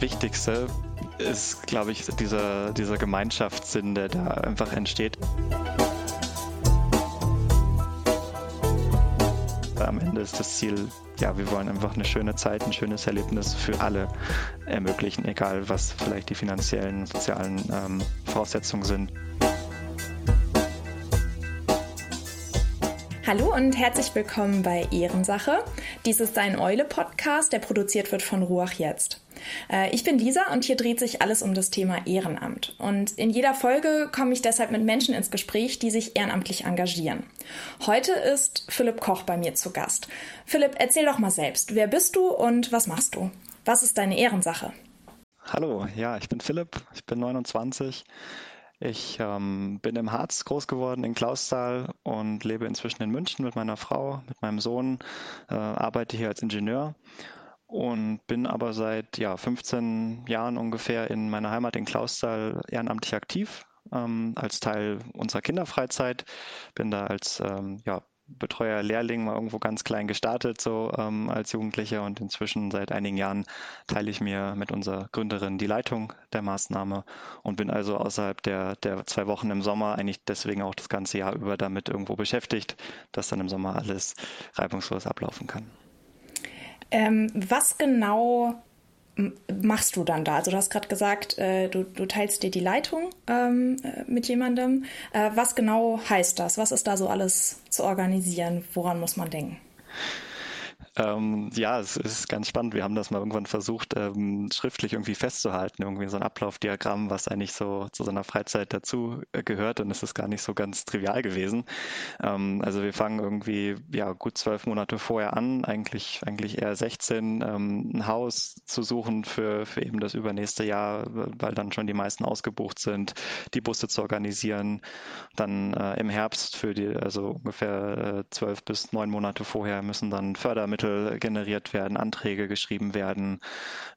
Wichtigste ist, glaube ich, dieser, dieser Gemeinschaftssinn, der da einfach entsteht. Am Ende ist das Ziel, ja, wir wollen einfach eine schöne Zeit, ein schönes Erlebnis für alle ermöglichen, egal was vielleicht die finanziellen, sozialen ähm, Voraussetzungen sind. Hallo und herzlich willkommen bei Ehrensache. Dies ist ein Eule-Podcast, der produziert wird von Ruach Jetzt. Äh, ich bin Lisa und hier dreht sich alles um das Thema Ehrenamt. Und in jeder Folge komme ich deshalb mit Menschen ins Gespräch, die sich ehrenamtlich engagieren. Heute ist Philipp Koch bei mir zu Gast. Philipp, erzähl doch mal selbst. Wer bist du und was machst du? Was ist deine Ehrensache? Hallo, ja, ich bin Philipp, ich bin 29. Ich ähm, bin im Harz groß geworden, in Klausthal und lebe inzwischen in München mit meiner Frau, mit meinem Sohn, äh, arbeite hier als Ingenieur und bin aber seit ja, 15 Jahren ungefähr in meiner Heimat in Klausthal ehrenamtlich aktiv ähm, als Teil unserer Kinderfreizeit. Bin da als ähm, ja, Betreuer Lehrling mal irgendwo ganz klein gestartet, so ähm, als Jugendlicher und inzwischen seit einigen Jahren teile ich mir mit unserer Gründerin die Leitung der Maßnahme und bin also außerhalb der, der zwei Wochen im Sommer eigentlich deswegen auch das ganze Jahr über damit irgendwo beschäftigt, dass dann im Sommer alles reibungslos ablaufen kann. Ähm, was genau machst du dann da? Also du hast gerade gesagt, äh, du, du, teilst dir die Leitung ähm, äh, mit jemandem. Äh, was genau heißt das? Was ist da so alles zu organisieren? Woran muss man denken? Ähm, ja, es ist ganz spannend. Wir haben das mal irgendwann versucht, ähm, schriftlich irgendwie festzuhalten, irgendwie so ein Ablaufdiagramm, was eigentlich so zu seiner Freizeit dazu äh, gehört. Und es ist gar nicht so ganz trivial gewesen. Ähm, also wir fangen irgendwie ja gut zwölf Monate vorher an, eigentlich eigentlich eher 16, ähm, ein Haus zu suchen für für eben das übernächste Jahr, weil dann schon die meisten ausgebucht sind, die Busse zu organisieren. Dann äh, im Herbst für die also ungefähr äh, zwölf bis neun Monate vorher müssen dann Fördermittel Artikel generiert werden, Anträge geschrieben werden,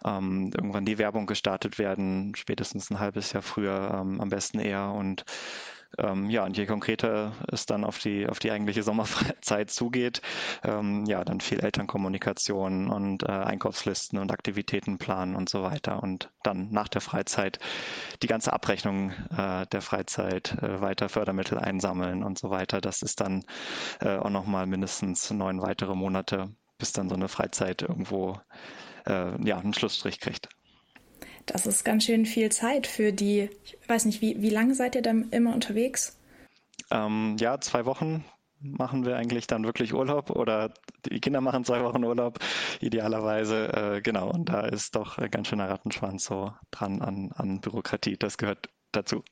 ähm, irgendwann die Werbung gestartet werden, spätestens ein halbes Jahr früher, ähm, am besten eher. Und ähm, ja, und je konkreter es dann auf die, auf die eigentliche Sommerzeit zugeht, ähm, ja, dann viel Elternkommunikation und äh, Einkaufslisten und Aktivitätenplan und so weiter. Und dann nach der Freizeit die ganze Abrechnung äh, der Freizeit, äh, weiter Fördermittel einsammeln und so weiter. Das ist dann äh, auch nochmal mindestens neun weitere Monate, bis dann so eine Freizeit irgendwo äh, ja, einen Schlussstrich kriegt. Das ist ganz schön viel Zeit für die, ich weiß nicht, wie, wie lange seid ihr dann immer unterwegs? Ähm, ja, zwei Wochen machen wir eigentlich dann wirklich Urlaub oder die Kinder machen zwei Wochen Urlaub, idealerweise. Äh, genau, und da ist doch ein ganz schöner Rattenschwanz so dran an, an Bürokratie. Das gehört dazu.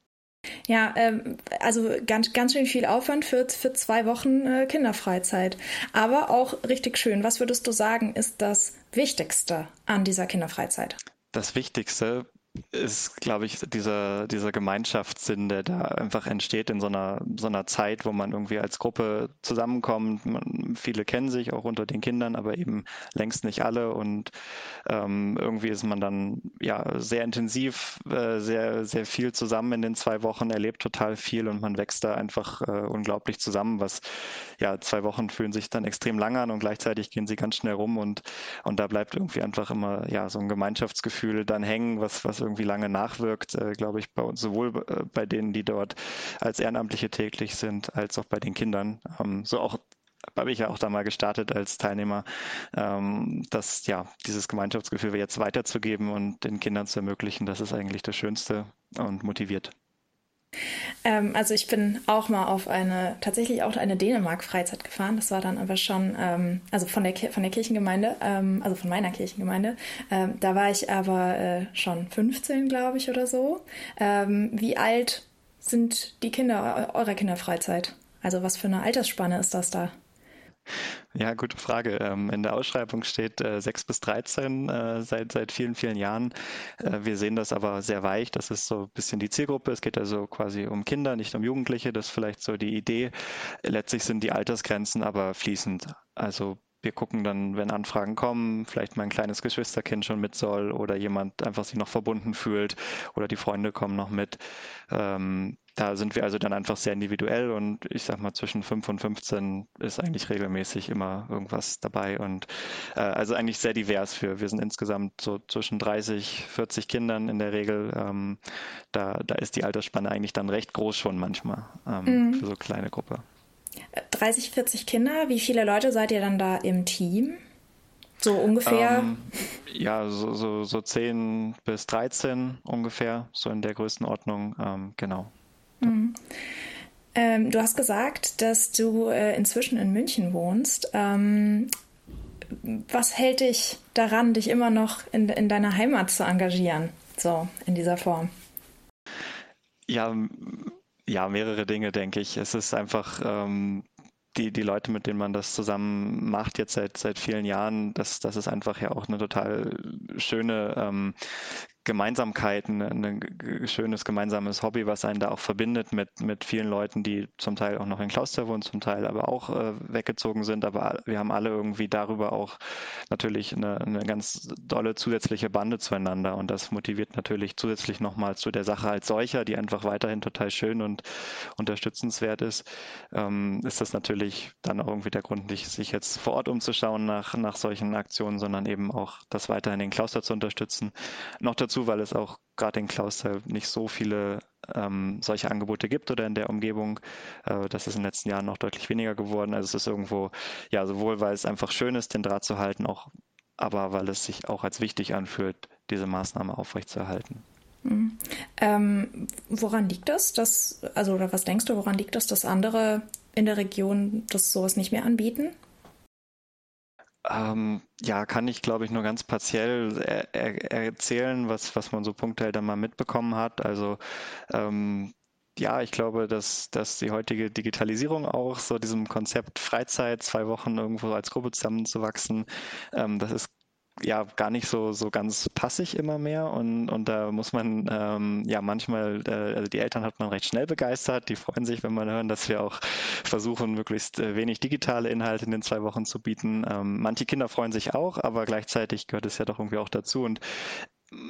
Ja, ähm, also ganz, ganz schön viel Aufwand für, für zwei Wochen äh, Kinderfreizeit. Aber auch richtig schön. Was würdest du sagen, ist das Wichtigste an dieser Kinderfreizeit? Das Wichtigste ist, glaube ich, dieser, dieser Gemeinschaftssinn, der da einfach entsteht in so einer, so einer Zeit, wo man irgendwie als Gruppe zusammenkommt. Man, viele kennen sich auch unter den Kindern, aber eben längst nicht alle. Und ähm, irgendwie ist man dann ja sehr intensiv, äh, sehr, sehr viel zusammen in den zwei Wochen, erlebt total viel und man wächst da einfach äh, unglaublich zusammen, was ja, zwei Wochen fühlen sich dann extrem lang an und gleichzeitig gehen sie ganz schnell rum und, und da bleibt irgendwie einfach immer ja so ein Gemeinschaftsgefühl dann hängen, was, was irgendwie lange nachwirkt, äh, glaube ich, bei uns, sowohl äh, bei denen, die dort als Ehrenamtliche täglich sind, als auch bei den Kindern. Ähm, so auch habe ich ja auch da mal gestartet als Teilnehmer, ähm, dass ja dieses Gemeinschaftsgefühl jetzt weiterzugeben und den Kindern zu ermöglichen, das ist eigentlich das Schönste und motiviert. Ähm, also ich bin auch mal auf eine, tatsächlich auch eine Dänemark-Freizeit gefahren. Das war dann aber schon, ähm, also von der, von der Kirchengemeinde, ähm, also von meiner Kirchengemeinde. Ähm, da war ich aber äh, schon 15, glaube ich, oder so. Ähm, wie alt sind die Kinder eurer Kinderfreizeit? Also was für eine Altersspanne ist das da? Ja, gute Frage. Ähm, in der Ausschreibung steht äh, 6 bis 13 äh, seit, seit vielen, vielen Jahren. Äh, wir sehen das aber sehr weich. Das ist so ein bisschen die Zielgruppe. Es geht also quasi um Kinder, nicht um Jugendliche. Das ist vielleicht so die Idee. Letztlich sind die Altersgrenzen aber fließend. Also wir gucken dann, wenn Anfragen kommen, vielleicht mein kleines Geschwisterkind schon mit soll oder jemand einfach sich noch verbunden fühlt oder die Freunde kommen noch mit. Ähm, da sind wir also dann einfach sehr individuell und ich sag mal, zwischen 5 und 15 ist eigentlich regelmäßig immer irgendwas dabei und äh, also eigentlich sehr divers für. Wir sind insgesamt so zwischen 30, 40 Kindern in der Regel. Ähm, da, da ist die Altersspanne eigentlich dann recht groß schon manchmal ähm, mhm. für so eine kleine Gruppe. 30, 40 Kinder, wie viele Leute seid ihr dann da im Team? So ungefähr? Ähm, ja, so, so, so 10 bis 13 ungefähr, so in der Größenordnung, ähm, genau. Mhm. Ähm, du hast gesagt, dass du äh, inzwischen in München wohnst. Ähm, was hält dich daran, dich immer noch in, in deiner Heimat zu engagieren, so in dieser Form? Ja, ja, mehrere Dinge, denke ich. Es ist einfach ähm, die, die Leute, mit denen man das zusammen macht, jetzt seit, seit vielen Jahren, das, das ist einfach ja auch eine total schöne ähm, Gemeinsamkeiten, ein schönes gemeinsames Hobby, was einen da auch verbindet mit, mit vielen Leuten, die zum Teil auch noch in Klauster wohnen, zum Teil aber auch äh, weggezogen sind. Aber wir haben alle irgendwie darüber auch natürlich eine, eine ganz dolle zusätzliche Bande zueinander. Und das motiviert natürlich zusätzlich nochmal zu der Sache als solcher, die einfach weiterhin total schön und unterstützenswert ist. Ähm, ist das natürlich dann auch irgendwie der Grund, nicht sich jetzt vor Ort umzuschauen nach, nach solchen Aktionen, sondern eben auch das weiterhin in Klauster zu unterstützen. Noch dazu dazu, weil es auch gerade in Klausthal nicht so viele ähm, solche Angebote gibt oder in der Umgebung. Äh, das ist in den letzten Jahren noch deutlich weniger geworden. Also es ist irgendwo, ja, sowohl weil es einfach schön ist, den Draht zu halten, auch, aber weil es sich auch als wichtig anfühlt, diese Maßnahme aufrechtzuerhalten. Mhm. Ähm, woran liegt das? Dass, also, oder was denkst du, woran liegt das, dass andere in der Region das sowas nicht mehr anbieten? Ähm, ja, kann ich, glaube ich, nur ganz partiell er, er, erzählen, was, was man so punktuell dann mal mitbekommen hat. Also ähm, ja, ich glaube, dass, dass die heutige Digitalisierung auch so diesem Konzept Freizeit, zwei Wochen irgendwo als Gruppe zusammenzuwachsen, ähm, das ist ja gar nicht so, so ganz passig immer mehr. Und, und da muss man ähm, ja manchmal, äh, also die Eltern hat man recht schnell begeistert, die freuen sich, wenn man hören, dass wir auch versuchen, möglichst äh, wenig digitale Inhalte in den zwei Wochen zu bieten. Ähm, manche Kinder freuen sich auch, aber gleichzeitig gehört es ja doch irgendwie auch dazu. Und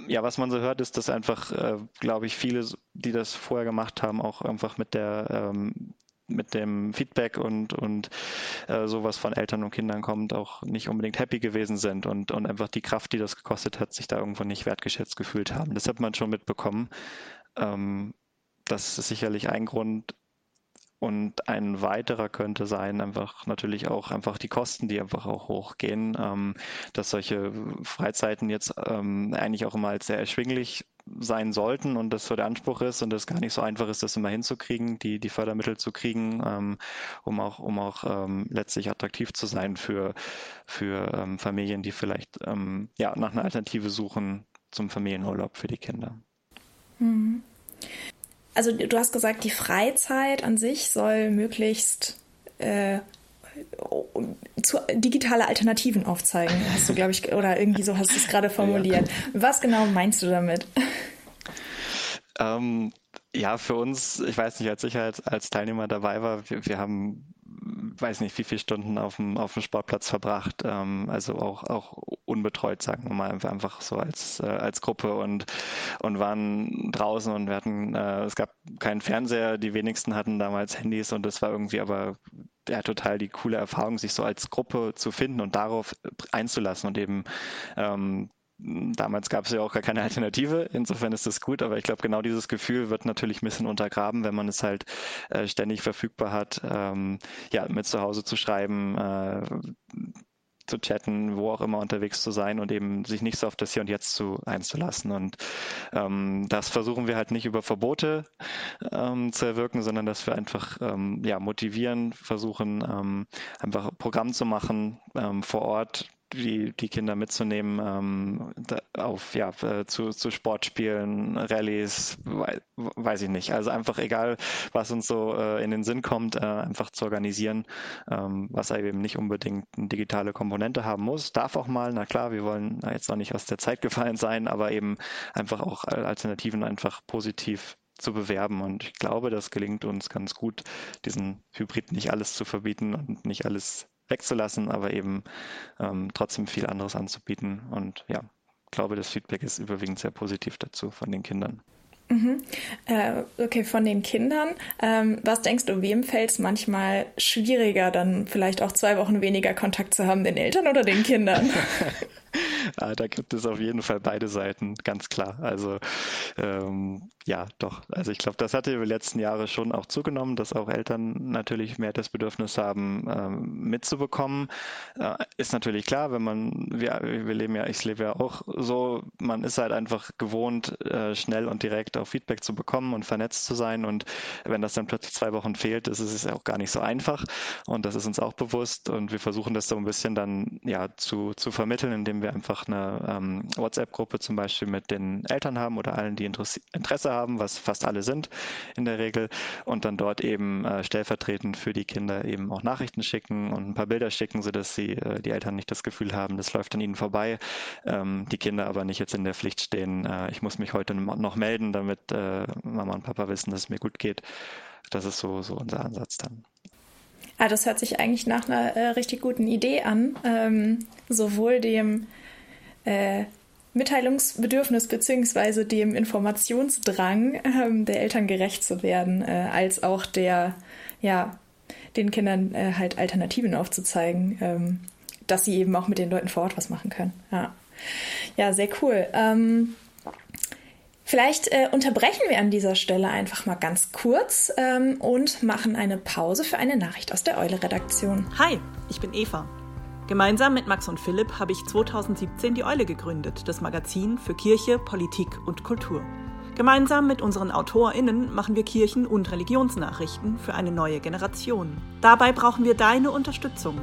ja, was man so hört, ist, dass einfach, äh, glaube ich, viele, die das vorher gemacht haben, auch einfach mit der ähm, mit dem Feedback und, und äh, sowas von Eltern und Kindern kommt, auch nicht unbedingt happy gewesen sind und, und einfach die Kraft, die das gekostet hat, sich da irgendwo nicht wertgeschätzt gefühlt haben. Das hat man schon mitbekommen. Ähm, das ist sicherlich ein Grund. Und ein weiterer könnte sein, einfach natürlich auch einfach die Kosten, die einfach auch hochgehen, ähm, dass solche Freizeiten jetzt ähm, eigentlich auch immer als sehr erschwinglich sein sollten und das so der Anspruch ist und es gar nicht so einfach ist, das immer hinzukriegen, die, die Fördermittel zu kriegen, ähm, um auch, um auch ähm, letztlich attraktiv zu sein für, für ähm, Familien, die vielleicht ähm, ja, nach einer Alternative suchen zum Familienurlaub für die Kinder. Mhm. Also du hast gesagt, die Freizeit an sich soll möglichst äh, zu, digitale Alternativen aufzeigen, hast du, glaube ich, oder irgendwie so hast du es gerade formuliert. Ja. Was genau meinst du damit? Ähm, ja, für uns, ich weiß nicht, als ich als, als Teilnehmer dabei war, wir, wir haben weiß nicht, wie viele Stunden auf dem, auf dem Sportplatz verbracht, ähm, also auch, auch unbetreut, sagen wir mal, einfach so als, äh, als Gruppe und, und waren draußen und wir hatten, äh, es gab keinen Fernseher, die wenigsten hatten damals Handys und es war irgendwie aber ja, total die coole Erfahrung, sich so als Gruppe zu finden und darauf einzulassen und eben ähm, Damals gab es ja auch gar keine Alternative, insofern ist das gut, aber ich glaube, genau dieses Gefühl wird natürlich ein bisschen untergraben, wenn man es halt äh, ständig verfügbar hat, ähm, ja, mit zu Hause zu schreiben, äh, zu chatten, wo auch immer unterwegs zu sein und eben sich nicht so auf das Hier und Jetzt zu einzulassen. Und ähm, das versuchen wir halt nicht über Verbote ähm, zu erwirken, sondern dass wir einfach ähm, ja, motivieren, versuchen ähm, einfach Programm zu machen ähm, vor Ort, die, die Kinder mitzunehmen ähm, auf ja äh, zu, zu Sportspielen, Rallyes, weiß ich nicht. Also einfach egal, was uns so äh, in den Sinn kommt, äh, einfach zu organisieren, ähm, was eben nicht unbedingt eine digitale Komponente haben muss. Darf auch mal, na klar, wir wollen jetzt noch nicht aus der Zeit gefallen sein, aber eben einfach auch Alternativen einfach positiv zu bewerben. Und ich glaube, das gelingt uns ganz gut, diesen Hybrid nicht alles zu verbieten und nicht alles wegzulassen, aber eben ähm, trotzdem viel anderes anzubieten. Und ja, glaube, das Feedback ist überwiegend sehr positiv dazu von den Kindern. Mhm. Äh, okay, von den Kindern. Ähm, was denkst du, wem fällt es manchmal schwieriger, dann vielleicht auch zwei Wochen weniger Kontakt zu haben, den Eltern oder den Kindern? Da gibt es auf jeden Fall beide Seiten, ganz klar. Also ähm, ja, doch. Also ich glaube, das hatte über die letzten Jahre schon auch zugenommen, dass auch Eltern natürlich mehr das Bedürfnis haben, ähm, mitzubekommen. Äh, ist natürlich klar, wenn man, wir, wir leben ja, ich lebe ja auch so, man ist halt einfach gewohnt, äh, schnell und direkt auch Feedback zu bekommen und vernetzt zu sein. Und wenn das dann plötzlich zwei Wochen fehlt, ist es auch gar nicht so einfach. Und das ist uns auch bewusst. Und wir versuchen das so ein bisschen dann ja zu, zu vermitteln, indem wir einfach eine ähm, WhatsApp-Gruppe zum Beispiel mit den Eltern haben oder allen, die Interesse haben haben, was fast alle sind in der Regel, und dann dort eben äh, stellvertretend für die Kinder eben auch Nachrichten schicken und ein paar Bilder schicken, sodass sie, äh, die Eltern nicht das Gefühl haben, das läuft an ihnen vorbei, ähm, die Kinder aber nicht jetzt in der Pflicht stehen, äh, ich muss mich heute noch melden, damit äh, Mama und Papa wissen, dass es mir gut geht. Das ist so, so unser Ansatz dann. Ah, das hört sich eigentlich nach einer äh, richtig guten Idee an. Ähm, sowohl dem äh, Mitteilungsbedürfnis beziehungsweise dem Informationsdrang ähm, der Eltern gerecht zu werden, äh, als auch der, ja, den Kindern äh, halt Alternativen aufzuzeigen, ähm, dass sie eben auch mit den Leuten vor Ort was machen können. Ja, ja sehr cool. Ähm, vielleicht äh, unterbrechen wir an dieser Stelle einfach mal ganz kurz ähm, und machen eine Pause für eine Nachricht aus der Eule-Redaktion. Hi, ich bin Eva. Gemeinsam mit Max und Philipp habe ich 2017 die Eule gegründet, das Magazin für Kirche, Politik und Kultur. Gemeinsam mit unseren AutorInnen machen wir Kirchen- und Religionsnachrichten für eine neue Generation. Dabei brauchen wir deine Unterstützung.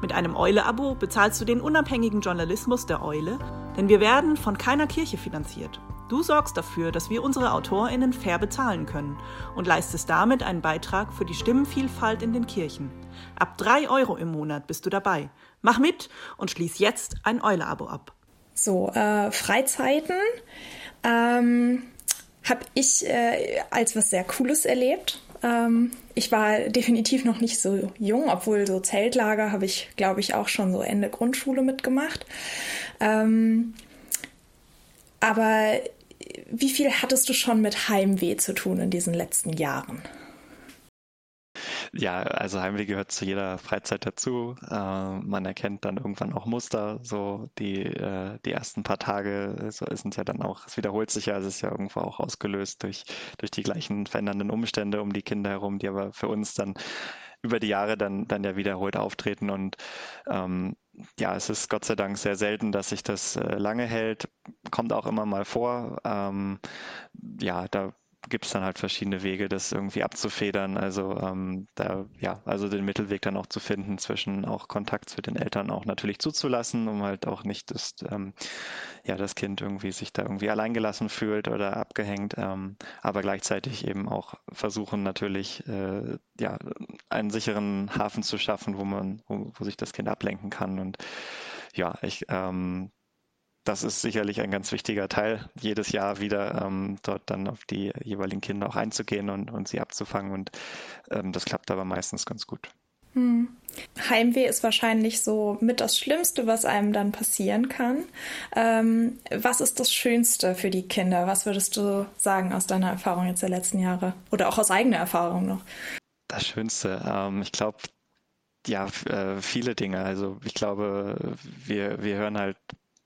Mit einem Eule-Abo bezahlst du den unabhängigen Journalismus der Eule, denn wir werden von keiner Kirche finanziert. Du sorgst dafür, dass wir unsere AutorInnen fair bezahlen können und leistest damit einen Beitrag für die Stimmenvielfalt in den Kirchen. Ab drei Euro im Monat bist du dabei. Mach mit und schließ jetzt ein Eule-Abo ab. So, äh, Freizeiten ähm, habe ich äh, als was sehr Cooles erlebt. Ähm, ich war definitiv noch nicht so jung, obwohl so Zeltlager habe ich, glaube ich, auch schon so Ende Grundschule mitgemacht. Ähm, aber wie viel hattest du schon mit Heimweh zu tun in diesen letzten Jahren? Ja, also Heimweh gehört zu jeder Freizeit dazu. Äh, man erkennt dann irgendwann auch Muster. So die, äh, die ersten paar Tage, so ist es ja dann auch, es wiederholt sich ja, es ist ja irgendwo auch ausgelöst durch, durch die gleichen verändernden Umstände um die Kinder herum, die aber für uns dann über die Jahre dann, dann ja wiederholt auftreten. Und ähm, ja, es ist Gott sei Dank sehr selten, dass sich das äh, lange hält. Kommt auch immer mal vor. Ähm, ja, da gibt es dann halt verschiedene Wege, das irgendwie abzufedern. Also ähm, da, ja, also den Mittelweg dann auch zu finden zwischen auch Kontakt zu den Eltern auch natürlich zuzulassen, um halt auch nicht das, ähm, ja, das Kind irgendwie sich da irgendwie alleingelassen fühlt oder abgehängt, ähm, aber gleichzeitig eben auch versuchen natürlich, äh, ja, einen sicheren Hafen zu schaffen, wo man, wo, wo sich das Kind ablenken kann und ja, ich ähm, das ist sicherlich ein ganz wichtiger Teil, jedes Jahr wieder ähm, dort dann auf die jeweiligen Kinder auch einzugehen und, und sie abzufangen. Und ähm, das klappt aber meistens ganz gut. Hm. Heimweh ist wahrscheinlich so mit das Schlimmste, was einem dann passieren kann. Ähm, was ist das Schönste für die Kinder? Was würdest du sagen aus deiner Erfahrung jetzt der letzten Jahre? Oder auch aus eigener Erfahrung noch? Das Schönste, ähm, ich glaube, ja, äh, viele Dinge. Also ich glaube, wir, wir hören halt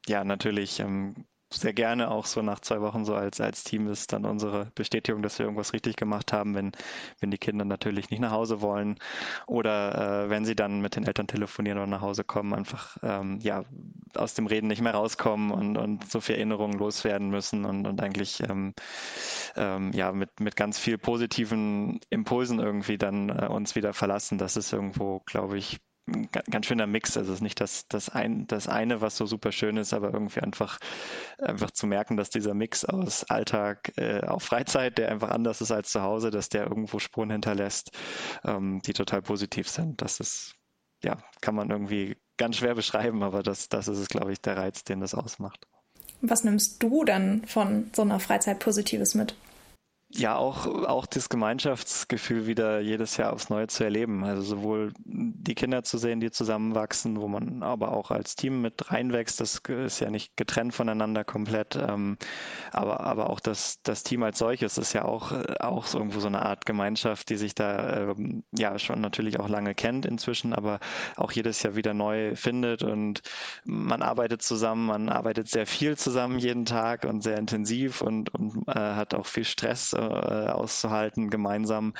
ja, natürlich ähm, sehr gerne auch so nach zwei Wochen so als, als Team ist dann unsere Bestätigung, dass wir irgendwas richtig gemacht haben, wenn, wenn die Kinder natürlich nicht nach Hause wollen oder äh, wenn sie dann mit den Eltern telefonieren oder nach Hause kommen, einfach ähm, ja, aus dem Reden nicht mehr rauskommen und, und so viel Erinnerungen loswerden müssen und, und eigentlich ähm, ähm, ja, mit, mit ganz viel positiven Impulsen irgendwie dann äh, uns wieder verlassen. Das ist irgendwo, glaube ich, ein ganz schöner Mix. Also es ist nicht das, das, ein, das eine, was so super schön ist, aber irgendwie einfach, einfach zu merken, dass dieser Mix aus Alltag äh, auf Freizeit, der einfach anders ist als zu Hause, dass der irgendwo Spuren hinterlässt, ähm, die total positiv sind. Das ist, ja, kann man irgendwie ganz schwer beschreiben, aber das, das ist es, glaube ich, der Reiz, den das ausmacht. Was nimmst du dann von so einer Freizeit Positives mit? Ja, auch, auch das Gemeinschaftsgefühl wieder jedes Jahr aufs Neue zu erleben. Also sowohl die Kinder zu sehen, die zusammenwachsen, wo man aber auch als Team mit reinwächst, das ist ja nicht getrennt voneinander komplett. Ähm, aber, aber auch das, das Team als solches ist ja auch, auch irgendwo so eine Art Gemeinschaft, die sich da ähm, ja schon natürlich auch lange kennt inzwischen, aber auch jedes Jahr wieder neu findet und man arbeitet zusammen, man arbeitet sehr viel zusammen jeden Tag und sehr intensiv und, und äh, hat auch viel Stress auszuhalten gemeinsam.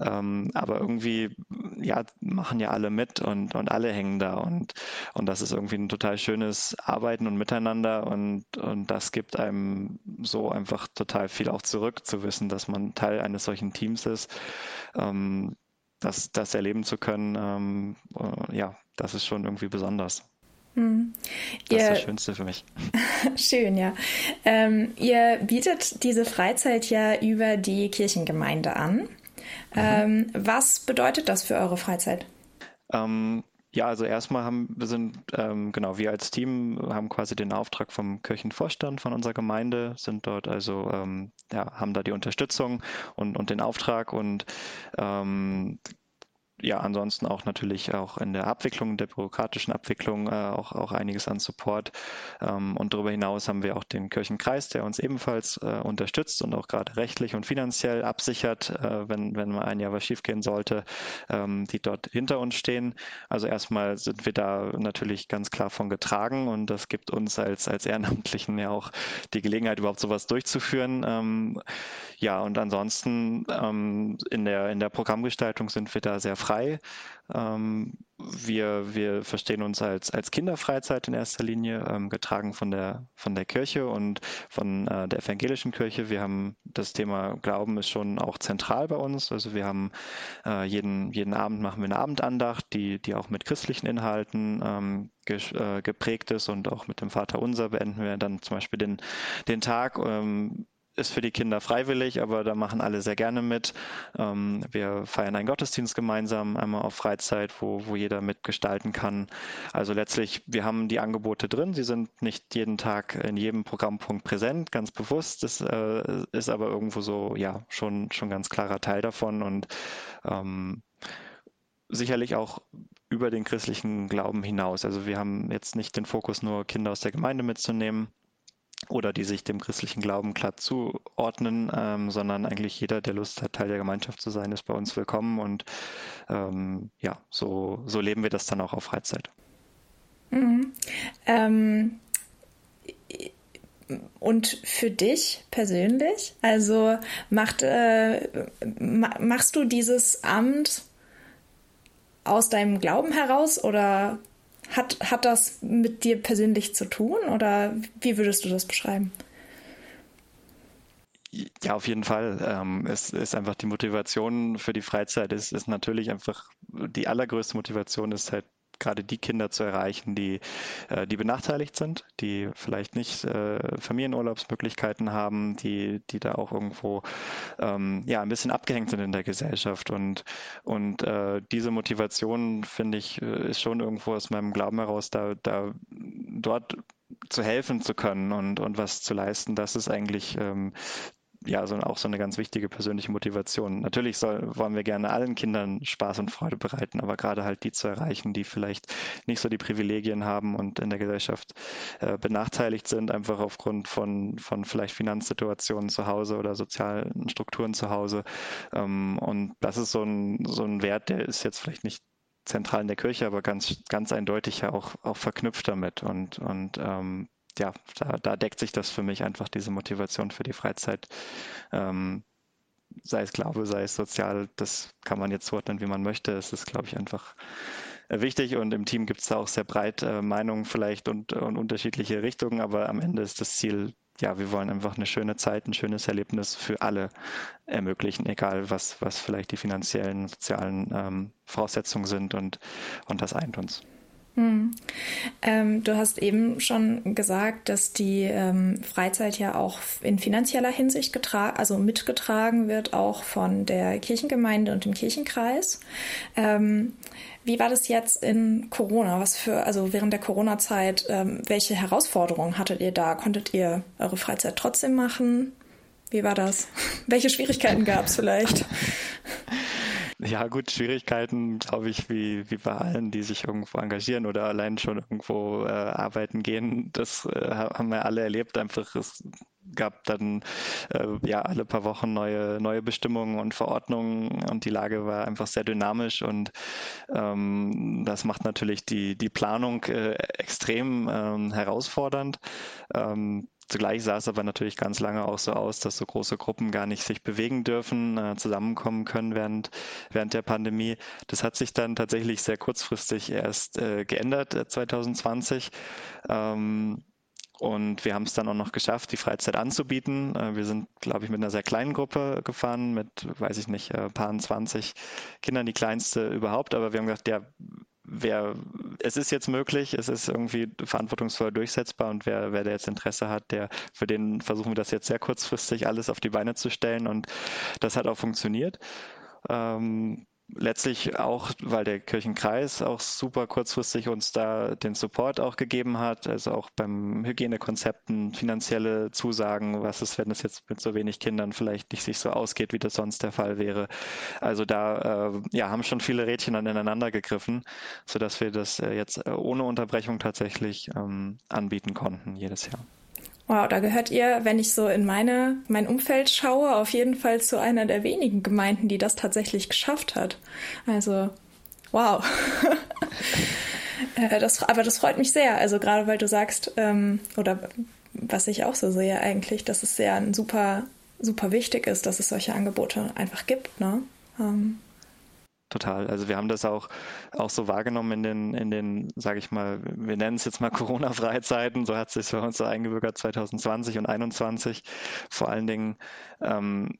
Ähm, aber irgendwie, ja, machen ja alle mit und, und alle hängen da und, und das ist irgendwie ein total schönes Arbeiten und Miteinander und, und das gibt einem so einfach total viel auch zurück, zu wissen, dass man Teil eines solchen Teams ist. Ähm, das, das erleben zu können, ähm, äh, ja, das ist schon irgendwie besonders. Hm. Das ihr, ist das Schönste für mich. Schön, ja. Ähm, ihr bietet diese Freizeit ja über die Kirchengemeinde an. Mhm. Ähm, was bedeutet das für eure Freizeit? Ähm, ja, also erstmal haben wir sind ähm, genau wir als Team haben quasi den Auftrag vom Kirchenvorstand von unserer Gemeinde, sind dort also ähm, ja, haben da die Unterstützung und, und den Auftrag und ähm, ja, ansonsten auch natürlich auch in der Abwicklung, der bürokratischen Abwicklung äh, auch, auch einiges an Support. Ähm, und darüber hinaus haben wir auch den Kirchenkreis, der uns ebenfalls äh, unterstützt und auch gerade rechtlich und finanziell absichert, äh, wenn, wenn mal ein Jahr was schiefgehen sollte, ähm, die dort hinter uns stehen. Also erstmal sind wir da natürlich ganz klar von getragen und das gibt uns als, als Ehrenamtlichen ja auch die Gelegenheit, überhaupt sowas durchzuführen. Ähm, ja, und ansonsten ähm, in, der, in der Programmgestaltung sind wir da sehr frei. Ähm, wir, wir verstehen uns als, als Kinderfreizeit in erster Linie, ähm, getragen von der, von der Kirche und von äh, der evangelischen Kirche. Wir haben das Thema Glauben ist schon auch zentral bei uns. Also wir haben äh, jeden, jeden Abend machen wir eine Abendandacht, die, die auch mit christlichen Inhalten ähm, äh, geprägt ist und auch mit dem Vater Unser beenden wir dann zum Beispiel den, den Tag ähm, ist für die Kinder freiwillig, aber da machen alle sehr gerne mit. Ähm, wir feiern einen Gottesdienst gemeinsam, einmal auf Freizeit, wo, wo jeder mitgestalten kann. Also letztlich, wir haben die Angebote drin. Sie sind nicht jeden Tag in jedem Programmpunkt präsent, ganz bewusst. Das äh, ist aber irgendwo so, ja, schon, schon ganz klarer Teil davon und ähm, sicherlich auch über den christlichen Glauben hinaus. Also wir haben jetzt nicht den Fokus, nur Kinder aus der Gemeinde mitzunehmen, oder die sich dem christlichen Glauben klar zuordnen, ähm, sondern eigentlich jeder, der Lust hat, Teil der Gemeinschaft zu sein, ist bei uns willkommen und ähm, ja, so, so leben wir das dann auch auf Freizeit. Mhm. Ähm, und für dich persönlich, also macht, äh, machst du dieses Amt aus deinem Glauben heraus oder hat, hat das mit dir persönlich zu tun oder wie würdest du das beschreiben? Ja, auf jeden Fall. Ähm, es ist einfach die Motivation für die Freizeit ist, ist natürlich einfach die allergrößte Motivation ist halt gerade die Kinder zu erreichen, die, äh, die benachteiligt sind, die vielleicht nicht äh, Familienurlaubsmöglichkeiten haben, die, die da auch irgendwo ähm, ja, ein bisschen abgehängt sind in der Gesellschaft. Und, und äh, diese Motivation, finde ich, äh, ist schon irgendwo aus meinem Glauben heraus, da, da dort zu helfen zu können und, und was zu leisten, das ist eigentlich ähm, ja, so, auch so eine ganz wichtige persönliche Motivation. Natürlich soll, wollen wir gerne allen Kindern Spaß und Freude bereiten, aber gerade halt die zu erreichen, die vielleicht nicht so die Privilegien haben und in der Gesellschaft äh, benachteiligt sind, einfach aufgrund von, von vielleicht Finanzsituationen zu Hause oder sozialen Strukturen zu Hause. Ähm, und das ist so ein, so ein Wert, der ist jetzt vielleicht nicht zentral in der Kirche, aber ganz, ganz eindeutig ja auch, auch verknüpft damit. Und, und ähm, ja, da, da, deckt sich das für mich einfach, diese Motivation für die Freizeit. Ähm, sei es Glaube, sei es sozial, das kann man jetzt zuordnen, wie man möchte. Es ist, glaube ich, einfach äh, wichtig und im Team gibt es da auch sehr breit äh, Meinungen vielleicht und, und unterschiedliche Richtungen, aber am Ende ist das Ziel, ja, wir wollen einfach eine schöne Zeit, ein schönes Erlebnis für alle ermöglichen, egal was, was vielleicht die finanziellen, sozialen ähm, Voraussetzungen sind und, und das eint uns. Hm. Ähm, du hast eben schon gesagt, dass die ähm, Freizeit ja auch in finanzieller Hinsicht getragen, also mitgetragen wird, auch von der Kirchengemeinde und dem Kirchenkreis. Ähm, wie war das jetzt in Corona? Was für, also während der Corona-Zeit, ähm, welche Herausforderungen hattet ihr da? Konntet ihr eure Freizeit trotzdem machen? Wie war das? Welche Schwierigkeiten gab es vielleicht? Ja, gut, Schwierigkeiten, glaube ich, wie, wie bei allen, die sich irgendwo engagieren oder allein schon irgendwo äh, arbeiten gehen. Das äh, haben wir alle erlebt. Einfach, es gab dann äh, ja alle paar Wochen neue, neue Bestimmungen und Verordnungen und die Lage war einfach sehr dynamisch und ähm, das macht natürlich die, die Planung äh, extrem ähm, herausfordernd. Ähm, Zugleich sah es aber natürlich ganz lange auch so aus, dass so große Gruppen gar nicht sich bewegen dürfen, äh, zusammenkommen können während, während der Pandemie. Das hat sich dann tatsächlich sehr kurzfristig erst äh, geändert, äh, 2020. Ähm, und wir haben es dann auch noch geschafft, die Freizeit anzubieten. Äh, wir sind, glaube ich, mit einer sehr kleinen Gruppe gefahren, mit, weiß ich nicht, ein äh, paar 20 Kindern, die kleinste überhaupt. Aber wir haben gedacht, ja, wer, es ist jetzt möglich, es ist irgendwie verantwortungsvoll durchsetzbar und wer, wer da jetzt Interesse hat, der, für den versuchen wir das jetzt sehr kurzfristig alles auf die Beine zu stellen und das hat auch funktioniert. Ähm, letztlich auch, weil der Kirchenkreis auch super kurzfristig uns da den Support auch gegeben hat, also auch beim Hygienekonzepten finanzielle Zusagen, was ist, wenn es jetzt mit so wenig Kindern vielleicht nicht sich so ausgeht, wie das sonst der Fall wäre. Also da äh, ja, haben schon viele Rädchen aneinander gegriffen, sodass wir das äh, jetzt äh, ohne Unterbrechung tatsächlich ähm, anbieten konnten jedes Jahr. Wow, da gehört ihr, wenn ich so in meine, mein Umfeld schaue, auf jeden Fall zu einer der wenigen Gemeinden, die das tatsächlich geschafft hat. Also, wow. Äh, das, aber das freut mich sehr. Also gerade weil du sagst, ähm, oder was ich auch so sehe eigentlich, dass es sehr super, super wichtig ist, dass es solche Angebote einfach gibt. Ne? Ähm, Total. Also wir haben das auch, auch so wahrgenommen in den, in den, sage ich mal, wir nennen es jetzt mal Corona-Freizeiten, so hat es sich für uns so eingebürgert 2020 und 2021. Vor allen Dingen ähm,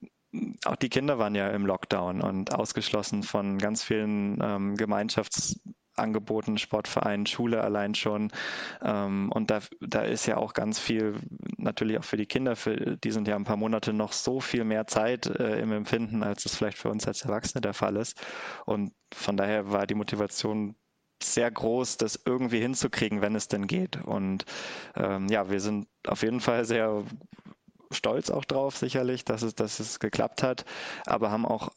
auch die Kinder waren ja im Lockdown und ausgeschlossen von ganz vielen ähm, Gemeinschafts- Angeboten, Sportverein, Schule allein schon. Ähm, und da, da ist ja auch ganz viel, natürlich auch für die Kinder, für, die sind ja ein paar Monate noch so viel mehr Zeit äh, im Empfinden, als es vielleicht für uns als Erwachsene der Fall ist. Und von daher war die Motivation sehr groß, das irgendwie hinzukriegen, wenn es denn geht. Und ähm, ja, wir sind auf jeden Fall sehr stolz auch drauf, sicherlich, dass es, dass es geklappt hat, aber haben auch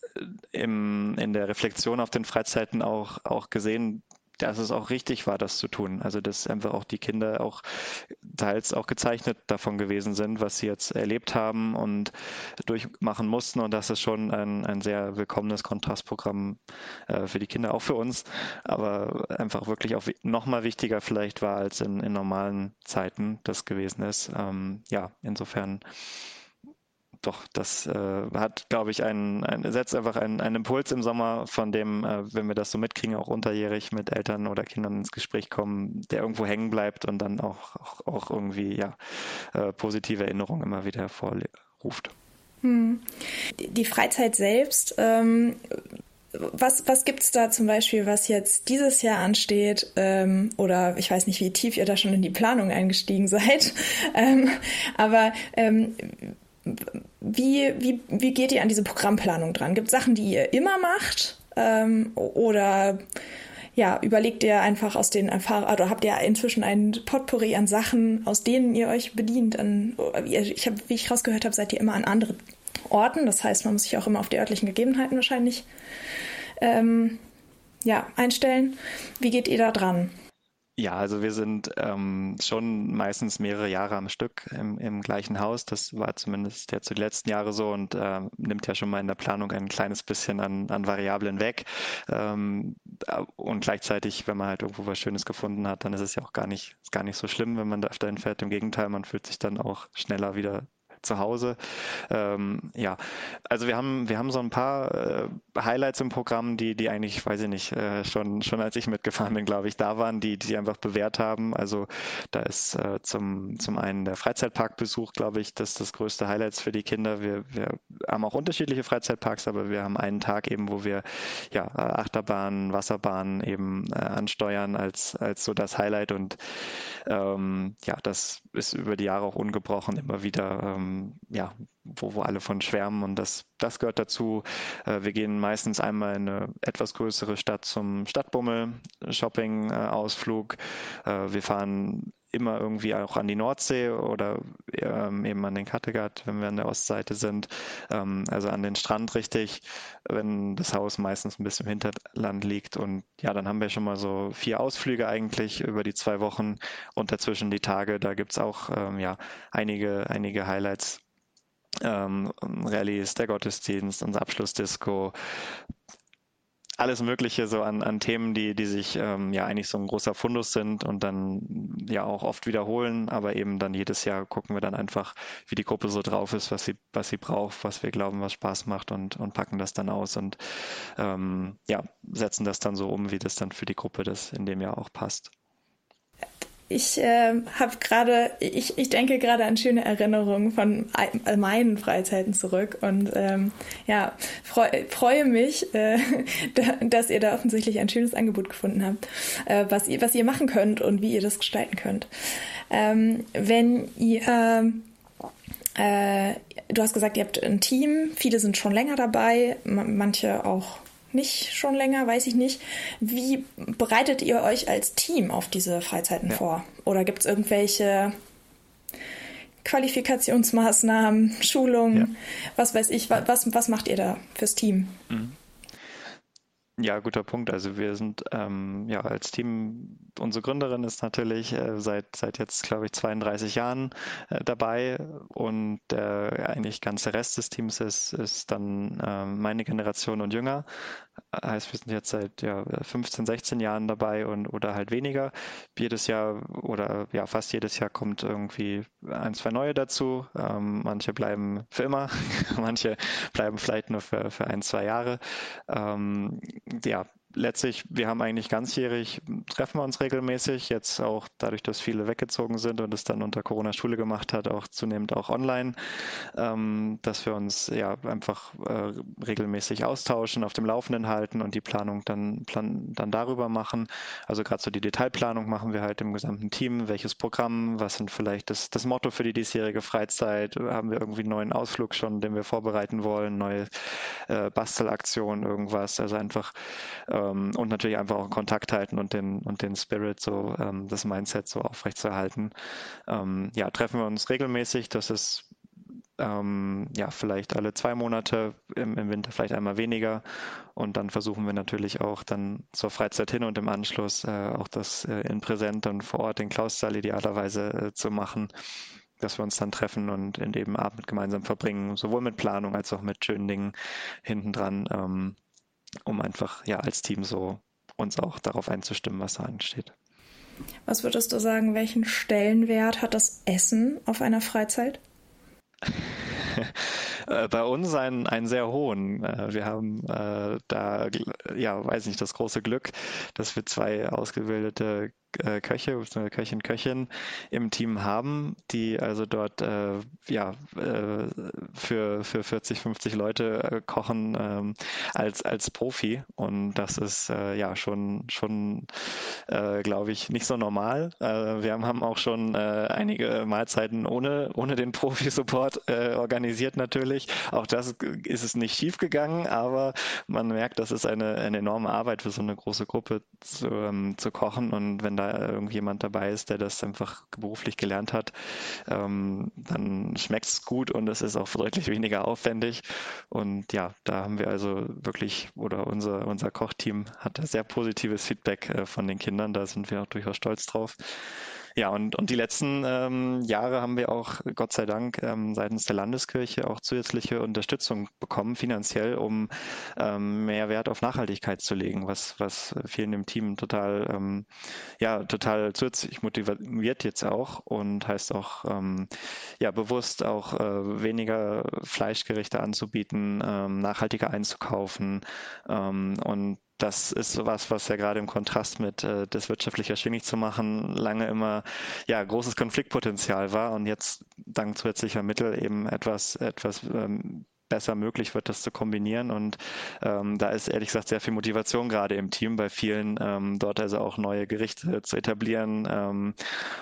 im, in der Reflexion auf den Freizeiten auch, auch gesehen, dass es auch richtig war, das zu tun. Also dass einfach auch die Kinder auch teils auch gezeichnet davon gewesen sind, was sie jetzt erlebt haben und durchmachen mussten. Und das ist schon ein, ein sehr willkommenes Kontrastprogramm äh, für die Kinder, auch für uns, aber einfach wirklich auch nochmal wichtiger vielleicht war, als in, in normalen Zeiten das gewesen ist. Ähm, ja, insofern doch, das äh, hat, glaube ich, einen, einen, setzt einfach einen, einen Impuls im Sommer, von dem, äh, wenn wir das so mitkriegen, auch unterjährig mit Eltern oder Kindern ins Gespräch kommen, der irgendwo hängen bleibt und dann auch, auch, auch irgendwie ja, äh, positive Erinnerungen immer wieder hervorruft. Hm. Die Freizeit selbst, ähm, was, was gibt es da zum Beispiel, was jetzt dieses Jahr ansteht? Ähm, oder ich weiß nicht, wie tief ihr da schon in die Planung eingestiegen seid. Ähm, aber ähm, wie, wie, wie geht ihr an diese Programmplanung dran? Gibt es Sachen, die ihr immer macht? Ähm, oder ja, überlegt ihr einfach aus den Erfahrungen, oder habt ihr inzwischen ein Potpourri an Sachen, aus denen ihr euch bedient? An, ich hab, wie ich rausgehört habe, seid ihr immer an anderen Orten. Das heißt, man muss sich auch immer auf die örtlichen Gegebenheiten wahrscheinlich ähm, ja, einstellen. Wie geht ihr da dran? Ja, also wir sind ähm, schon meistens mehrere Jahre am Stück im, im gleichen Haus. Das war zumindest jetzt die letzten Jahre so und äh, nimmt ja schon mal in der Planung ein kleines bisschen an, an Variablen weg. Ähm, und gleichzeitig, wenn man halt irgendwo was Schönes gefunden hat, dann ist es ja auch gar nicht, gar nicht so schlimm, wenn man da öfter hinfährt. Im Gegenteil, man fühlt sich dann auch schneller wieder zu Hause. Ähm, ja, also wir haben, wir haben so ein paar äh, Highlights im Programm, die, die eigentlich, weiß ich nicht, äh, schon, schon als ich mitgefahren bin, glaube ich, da waren, die, die einfach bewährt haben. Also da ist äh, zum, zum einen der Freizeitparkbesuch, glaube ich, das das größte Highlights für die Kinder. Wir, wir haben auch unterschiedliche Freizeitparks, aber wir haben einen Tag eben, wo wir ja, Achterbahnen, Wasserbahnen eben äh, ansteuern als, als so das Highlight und ähm, ja, das ist über die Jahre auch ungebrochen immer wieder ähm, ja, wo, wo alle von schwärmen und das, das gehört dazu. Äh, wir gehen meistens einmal in eine etwas größere Stadt zum Stadtbummel, Shopping-Ausflug. Äh, wir fahren immer irgendwie auch an die Nordsee oder ähm, eben an den Kattegat, wenn wir an der Ostseite sind, ähm, also an den Strand richtig, wenn das Haus meistens ein bisschen im Hinterland liegt. Und ja, dann haben wir schon mal so vier Ausflüge eigentlich über die zwei Wochen und dazwischen die Tage. Da gibt es auch ähm, ja, einige, einige Highlights. Ähm, Rallyes, der Gottesdienst, unser Abschlussdisco, alles Mögliche so an, an Themen, die, die sich ähm, ja eigentlich so ein großer Fundus sind und dann ja auch oft wiederholen, aber eben dann jedes Jahr gucken wir dann einfach, wie die Gruppe so drauf ist, was sie, was sie braucht, was wir glauben, was Spaß macht und, und packen das dann aus und ähm, ja, setzen das dann so um, wie das dann für die Gruppe das in dem Jahr auch passt. Ich äh, habe gerade, ich, ich denke gerade an schöne Erinnerungen von meinen Freizeiten zurück und ähm, ja, freu, freue mich, äh, dass ihr da offensichtlich ein schönes Angebot gefunden habt, äh, was, ihr, was ihr machen könnt und wie ihr das gestalten könnt. Ähm, wenn ihr äh, du hast gesagt, ihr habt ein Team, viele sind schon länger dabei, manche auch nicht schon länger, weiß ich nicht. Wie bereitet ihr euch als Team auf diese Freizeiten ja. vor? Oder gibt es irgendwelche Qualifikationsmaßnahmen, Schulungen, ja. was weiß ich, was, was macht ihr da fürs Team? Mhm. Ja, guter Punkt. Also wir sind ähm, ja als Team, unsere Gründerin ist natürlich äh, seit, seit jetzt, glaube ich, 32 Jahren äh, dabei und äh, eigentlich ganze Rest des Teams ist, ist dann ähm, meine Generation und jünger heißt, wir sind jetzt seit ja, 15, 16 Jahren dabei und oder halt weniger. Jedes Jahr oder ja fast jedes Jahr kommt irgendwie ein, zwei neue dazu. Ähm, manche bleiben für immer, manche bleiben vielleicht nur für, für ein, zwei Jahre. Ähm, ja, letztlich, wir haben eigentlich ganzjährig, treffen wir uns regelmäßig, jetzt auch dadurch, dass viele weggezogen sind und es dann unter Corona Schule gemacht hat, auch zunehmend auch online, ähm, dass wir uns ja einfach äh, regelmäßig austauschen, auf dem Laufenden halten und die Planung dann, plan, dann darüber machen. Also gerade so die Detailplanung machen wir halt im gesamten Team, welches Programm, was sind vielleicht das, das Motto für die diesjährige Freizeit, haben wir irgendwie einen neuen Ausflug schon, den wir vorbereiten wollen, neue äh, Bastelaktion, irgendwas, also einfach äh, ähm, und natürlich einfach auch Kontakt halten und den, und den Spirit, so ähm, das Mindset so aufrechtzuerhalten. Ähm, ja, treffen wir uns regelmäßig. Das ist ähm, ja, vielleicht alle zwei Monate, im, im, Winter vielleicht einmal weniger. Und dann versuchen wir natürlich auch dann zur Freizeit hin und im Anschluss äh, auch das äh, in Präsent und vor Ort in Klausthal idealerweise äh, zu machen, dass wir uns dann treffen und in dem Abend gemeinsam verbringen, sowohl mit Planung als auch mit schönen Dingen hintendran. Ähm, um einfach ja als Team so uns auch darauf einzustimmen, was da ansteht. Was würdest du sagen, welchen Stellenwert hat das Essen auf einer Freizeit? Äh, bei uns einen, einen sehr hohen. Äh, wir haben äh, da, ja, weiß nicht, das große Glück, dass wir zwei ausgebildete äh, Köche, Köchin, Köchin im Team haben, die also dort äh, ja, äh, für, für 40, 50 Leute äh, kochen ähm, als, als Profi. Und das ist äh, ja schon, schon glaube ich, nicht so normal. wir haben auch schon einige Mahlzeiten ohne, ohne den Profi-Support organisiert natürlich. Auch das ist es nicht schief gegangen, aber man merkt, das ist eine, eine enorme Arbeit für so eine große Gruppe zu, ähm, zu kochen. Und wenn da irgendjemand dabei ist, der das einfach beruflich gelernt hat, ähm, dann schmeckt es gut und es ist auch deutlich weniger aufwendig. Und ja, da haben wir also wirklich, oder unser, unser Kochteam hat sehr positives Feedback äh, von den Kindern, da sind wir auch durchaus stolz drauf. Ja, und, und die letzten ähm, Jahre haben wir auch, Gott sei Dank, ähm, seitens der Landeskirche auch zusätzliche Unterstützung bekommen, finanziell, um ähm, mehr Wert auf Nachhaltigkeit zu legen, was, was vielen im Team total, ähm, ja, total zusätzlich motiviert jetzt auch und heißt auch, ähm, ja, bewusst auch äh, weniger Fleischgerichte anzubieten, ähm, nachhaltiger einzukaufen ähm, und das ist sowas, was ja gerade im Kontrast mit äh, das wirtschaftlich erschwinglich zu machen, lange immer ja großes Konfliktpotenzial war und jetzt dank zusätzlicher Mittel eben etwas, etwas ähm, besser möglich wird, das zu kombinieren. Und ähm, da ist ehrlich gesagt sehr viel Motivation gerade im Team bei vielen, ähm, dort also auch neue Gerichte zu etablieren ähm,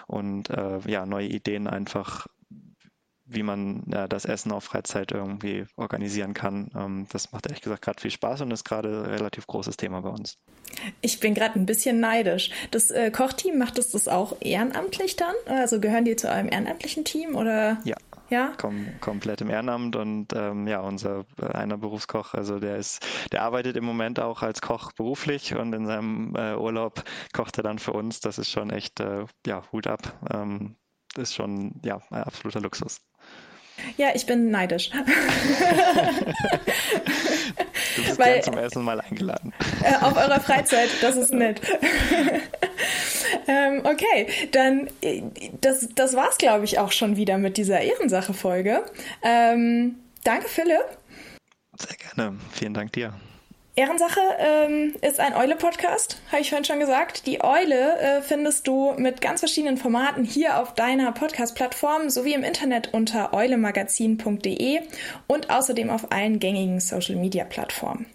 und äh, ja, neue Ideen einfach wie man ja, das Essen auf Freizeit irgendwie organisieren kann. Ähm, das macht ehrlich gesagt gerade viel Spaß und ist gerade ein relativ großes Thema bei uns. Ich bin gerade ein bisschen neidisch. Das äh, Kochteam macht es das auch ehrenamtlich dann? Also gehören die zu einem ehrenamtlichen Team oder? Ja. Ja? Kom komplett im Ehrenamt und ähm, ja, unser äh, einer Berufskoch, also der ist, der arbeitet im Moment auch als Koch beruflich und in seinem äh, Urlaub kocht er dann für uns. Das ist schon echt, äh, ja, Hut ab. Ähm, das ist schon, ja, ein absoluter Luxus. Ja, ich bin neidisch. du bist Weil, zum ersten Mal eingeladen. Äh, auf eurer Freizeit, das ist nett. ähm, okay, dann äh, das, das war's, glaube ich, auch schon wieder mit dieser Ehrensache-Folge. Ähm, danke, Philipp. Sehr gerne. Vielen Dank dir. Ehrensache ähm, ist ein Eule-Podcast, habe ich vorhin schon gesagt. Die Eule äh, findest du mit ganz verschiedenen Formaten hier auf deiner Podcast-Plattform sowie im Internet unter eulemagazin.de und außerdem auf allen gängigen Social-Media-Plattformen.